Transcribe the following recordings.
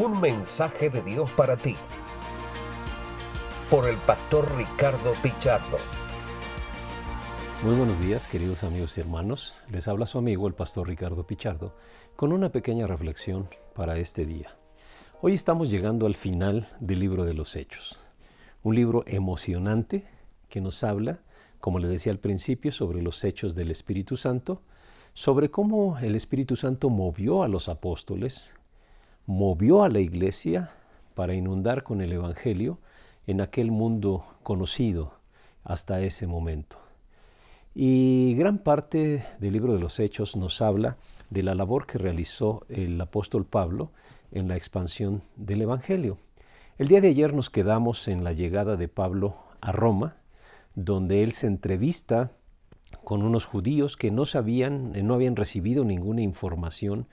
Un mensaje de Dios para ti. Por el pastor Ricardo Pichardo. Muy buenos días, queridos amigos y hermanos. Les habla su amigo el pastor Ricardo Pichardo con una pequeña reflexión para este día. Hoy estamos llegando al final del libro de los Hechos. Un libro emocionante que nos habla, como le decía al principio, sobre los hechos del Espíritu Santo, sobre cómo el Espíritu Santo movió a los apóstoles, movió a la iglesia para inundar con el Evangelio en aquel mundo conocido hasta ese momento. Y gran parte del libro de los Hechos nos habla de la labor que realizó el apóstol Pablo en la expansión del Evangelio. El día de ayer nos quedamos en la llegada de Pablo a Roma, donde él se entrevista con unos judíos que no sabían, no habían recibido ninguna información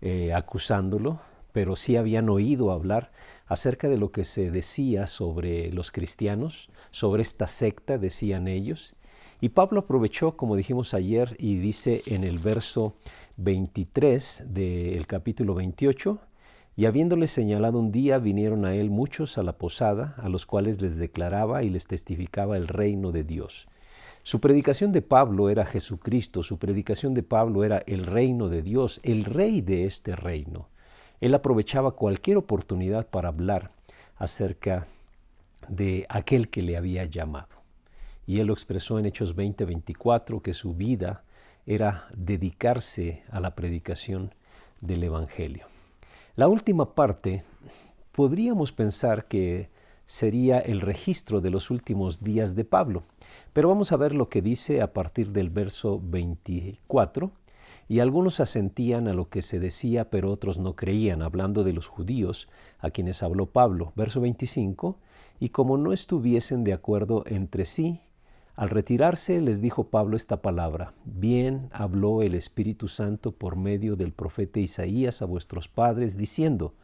eh, acusándolo, pero sí habían oído hablar acerca de lo que se decía sobre los cristianos, sobre esta secta, decían ellos, y Pablo aprovechó, como dijimos ayer, y dice en el verso 23 del capítulo 28, y habiéndole señalado un día, vinieron a él muchos a la posada, a los cuales les declaraba y les testificaba el reino de Dios. Su predicación de Pablo era Jesucristo, su predicación de Pablo era el reino de Dios, el rey de este reino. Él aprovechaba cualquier oportunidad para hablar acerca de aquel que le había llamado y él lo expresó en Hechos 20:24 que su vida era dedicarse a la predicación del Evangelio. La última parte podríamos pensar que sería el registro de los últimos días de Pablo, pero vamos a ver lo que dice a partir del verso 24 y algunos asentían a lo que se decía, pero otros no creían, hablando de los judíos a quienes habló Pablo. Verso 25, y como no estuviesen de acuerdo entre sí, al retirarse les dijo Pablo esta palabra, bien habló el Espíritu Santo por medio del profeta Isaías a vuestros padres, diciendo,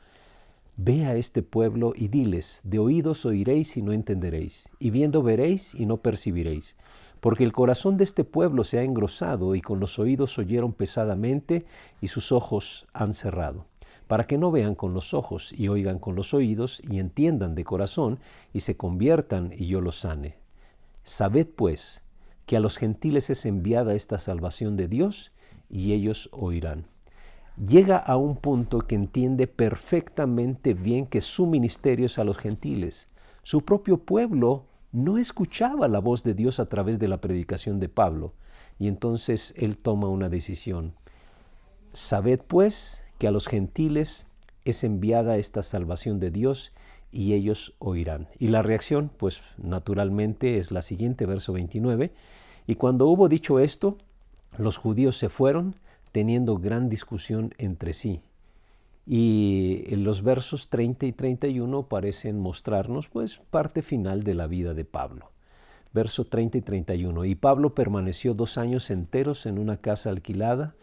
Ve a este pueblo y diles, de oídos oiréis y no entenderéis, y viendo veréis y no percibiréis, porque el corazón de este pueblo se ha engrosado y con los oídos oyeron pesadamente y sus ojos han cerrado, para que no vean con los ojos y oigan con los oídos y entiendan de corazón y se conviertan y yo los sane. Sabed pues que a los gentiles es enviada esta salvación de Dios y ellos oirán. Llega a un punto que entiende perfectamente bien que su ministerio es a los gentiles. Su propio pueblo no escuchaba la voz de Dios a través de la predicación de Pablo. Y entonces él toma una decisión. Sabed pues que a los gentiles es enviada esta salvación de Dios y ellos oirán. Y la reacción, pues naturalmente es la siguiente, verso 29. Y cuando hubo dicho esto, los judíos se fueron teniendo gran discusión entre sí. Y en los versos 30 y 31 parecen mostrarnos pues parte final de la vida de Pablo. Verso 30 y 31. Y Pablo permaneció dos años enteros en una casa alquilada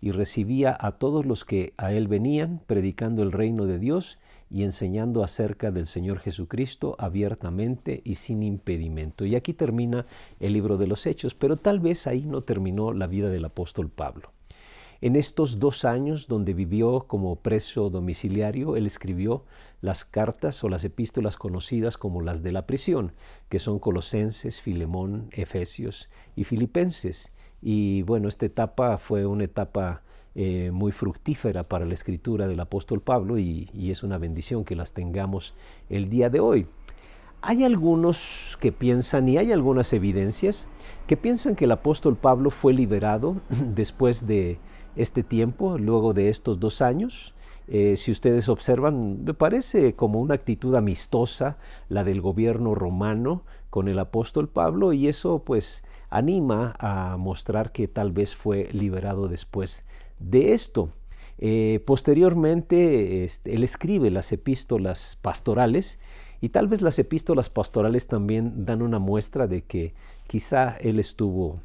y recibía a todos los que a él venían, predicando el reino de Dios y enseñando acerca del Señor Jesucristo abiertamente y sin impedimento. Y aquí termina el libro de los Hechos, pero tal vez ahí no terminó la vida del apóstol Pablo. En estos dos años donde vivió como preso domiciliario, él escribió las cartas o las epístolas conocidas como las de la prisión, que son Colosenses, Filemón, Efesios y Filipenses. Y bueno, esta etapa fue una etapa eh, muy fructífera para la escritura del apóstol Pablo y, y es una bendición que las tengamos el día de hoy. Hay algunos que piensan, y hay algunas evidencias, que piensan que el apóstol Pablo fue liberado después de este tiempo, luego de estos dos años. Eh, si ustedes observan, me parece como una actitud amistosa la del gobierno romano con el apóstol Pablo y eso pues anima a mostrar que tal vez fue liberado después de esto. Eh, posteriormente, este, él escribe las epístolas pastorales y tal vez las epístolas pastorales también dan una muestra de que quizá él estuvo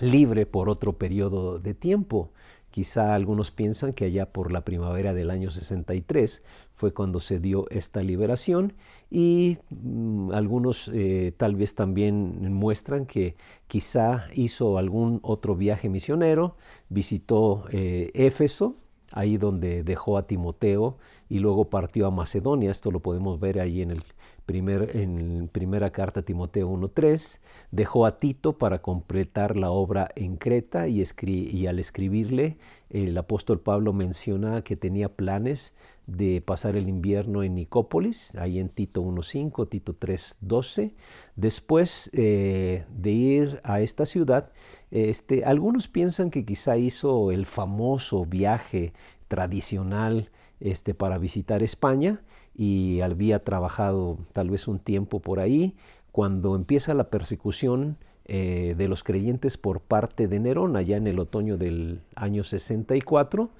libre por otro periodo de tiempo. Quizá algunos piensan que allá por la primavera del año 63 fue cuando se dio esta liberación y mm, algunos eh, tal vez también muestran que quizá hizo algún otro viaje misionero, visitó eh, Éfeso, ahí donde dejó a Timoteo y luego partió a Macedonia. Esto lo podemos ver ahí en el primer, en primera carta Timoteo 1.3. Dejó a Tito para completar la obra en Creta y, y al escribirle el apóstol Pablo menciona que tenía planes de pasar el invierno en Nicópolis, ahí en Tito 1.5, Tito 3.12. Después eh, de ir a esta ciudad, este, algunos piensan que quizá hizo el famoso viaje tradicional este, para visitar España y había trabajado tal vez un tiempo por ahí. Cuando empieza la persecución eh, de los creyentes por parte de Nerón, allá en el otoño del año 64,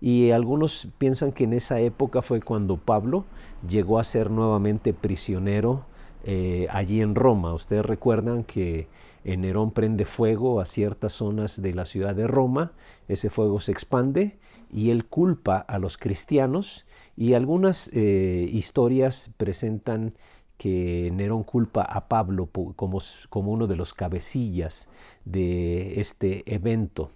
y algunos piensan que en esa época fue cuando Pablo llegó a ser nuevamente prisionero eh, allí en Roma. Ustedes recuerdan que Nerón prende fuego a ciertas zonas de la ciudad de Roma, ese fuego se expande y él culpa a los cristianos y algunas eh, historias presentan que Nerón culpa a Pablo como, como uno de los cabecillas de este evento.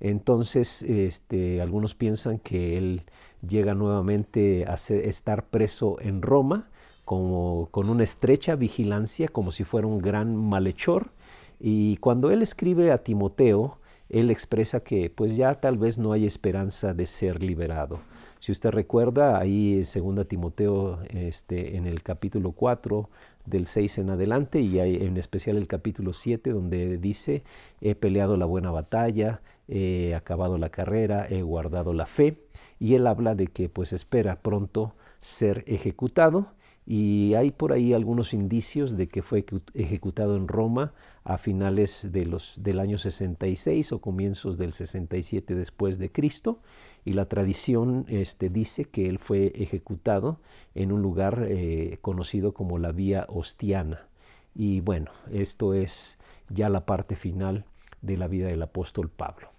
Entonces, este, algunos piensan que él llega nuevamente a estar preso en Roma como, con una estrecha vigilancia, como si fuera un gran malhechor. Y cuando él escribe a Timoteo, él expresa que pues ya tal vez no hay esperanza de ser liberado. Si usted recuerda, ahí en 2 Timoteo, este, en el capítulo 4, del 6 en adelante, y hay en especial el capítulo 7, donde dice, he peleado la buena batalla, he acabado la carrera, he guardado la fe, y él habla de que pues espera pronto ser ejecutado y hay por ahí algunos indicios de que fue ejecutado en Roma a finales del año 66 o comienzos del 67 después de Cristo y la tradición este, dice que él fue ejecutado en un lugar eh, conocido como la Vía Ostiana. Y bueno, esto es ya la parte final de la vida del apóstol Pablo.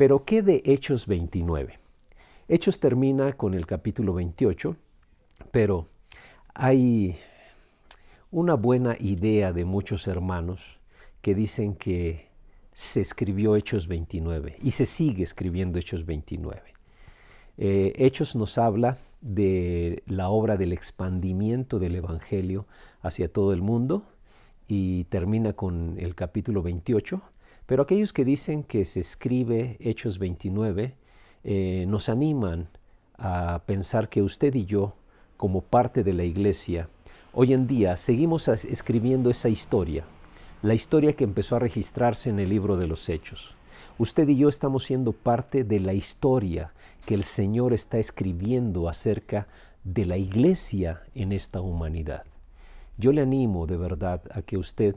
Pero ¿qué de Hechos 29? Hechos termina con el capítulo 28, pero hay una buena idea de muchos hermanos que dicen que se escribió Hechos 29 y se sigue escribiendo Hechos 29. Eh, Hechos nos habla de la obra del expandimiento del Evangelio hacia todo el mundo y termina con el capítulo 28, pero aquellos que dicen que se escribe Hechos 29 eh, nos animan a pensar que usted y yo como parte de la iglesia, hoy en día seguimos escribiendo esa historia, la historia que empezó a registrarse en el libro de los Hechos. Usted y yo estamos siendo parte de la historia que el Señor está escribiendo acerca de la iglesia en esta humanidad. Yo le animo de verdad a que usted,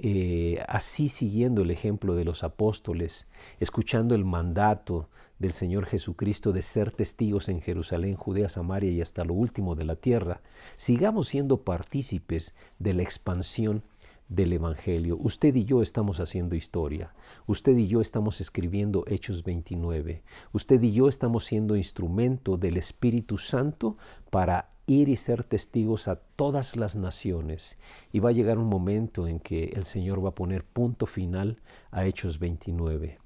eh, así siguiendo el ejemplo de los apóstoles, escuchando el mandato del Señor Jesucristo de ser testigos en Jerusalén, Judea, Samaria y hasta lo último de la tierra, sigamos siendo partícipes de la expansión del Evangelio. Usted y yo estamos haciendo historia. Usted y yo estamos escribiendo Hechos 29. Usted y yo estamos siendo instrumento del Espíritu Santo para ir y ser testigos a todas las naciones. Y va a llegar un momento en que el Señor va a poner punto final a Hechos 29.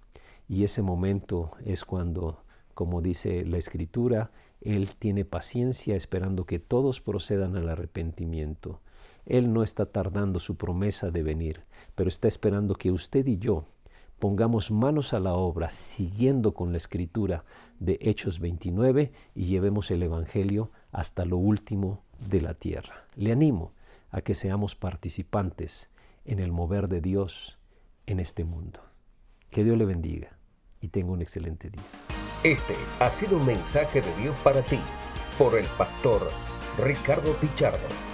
Y ese momento es cuando, como dice la Escritura, Él tiene paciencia esperando que todos procedan al arrepentimiento. Él no está tardando su promesa de venir, pero está esperando que usted y yo pongamos manos a la obra siguiendo con la escritura de Hechos 29 y llevemos el Evangelio hasta lo último de la tierra. Le animo a que seamos participantes en el mover de Dios en este mundo. Que Dios le bendiga y tenga un excelente día. Este ha sido un mensaje de Dios para ti por el pastor Ricardo Pichardo.